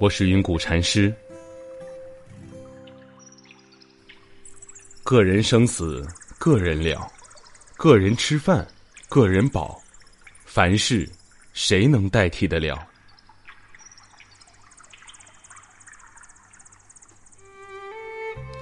我是云谷禅师。个人生死，个人了；个人吃饭，个人饱。凡事，谁能代替得了？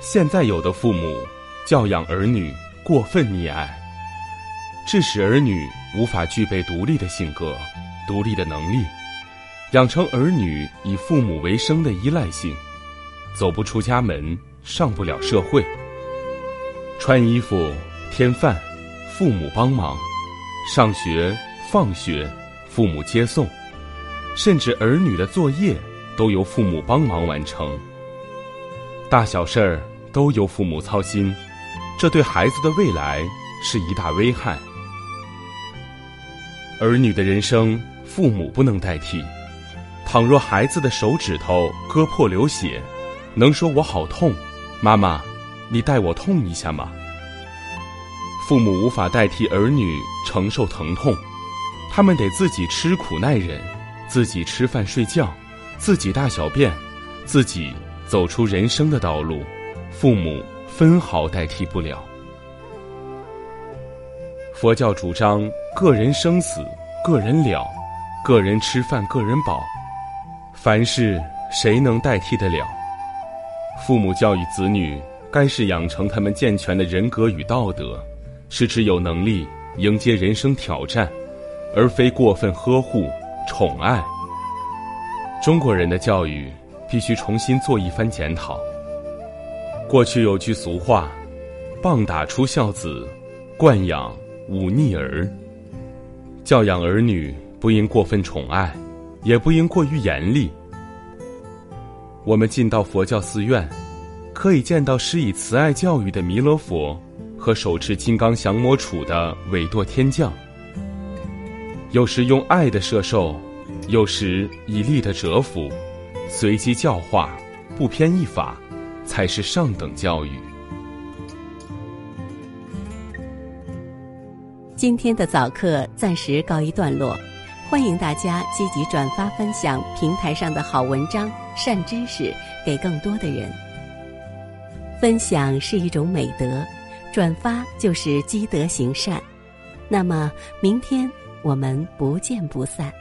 现在有的父母教养儿女过分溺爱，致使儿女无法具备独立的性格、独立的能力。养成儿女以父母为生的依赖性，走不出家门，上不了社会。穿衣服、添饭，父母帮忙；上学、放学，父母接送；甚至儿女的作业都由父母帮忙完成。大小事儿都由父母操心，这对孩子的未来是一大危害。儿女的人生，父母不能代替。倘若孩子的手指头割破流血，能说我好痛，妈妈，你代我痛一下吗？父母无法代替儿女承受疼痛，他们得自己吃苦耐忍，自己吃饭睡觉，自己大小便，自己走出人生的道路，父母分毫代替不了。佛教主张个人生死，个人了，个人吃饭，个人饱。凡事谁能代替得了？父母教育子女，该是养成他们健全的人格与道德，使之有能力迎接人生挑战，而非过分呵护、宠爱。中国人的教育必须重新做一番检讨。过去有句俗话：“棒打出孝子，惯养忤逆儿。”教养儿女不应过分宠爱。也不应过于严厉。我们进到佛教寺院，可以见到施以慈爱教育的弥勒佛和手持金刚降魔杵的韦堕天将。有时用爱的摄受，有时以力的折服，随机教化，不偏一法，才是上等教育。今天的早课暂时告一段落。欢迎大家积极转发分享平台上的好文章、善知识给更多的人。分享是一种美德，转发就是积德行善。那么，明天我们不见不散。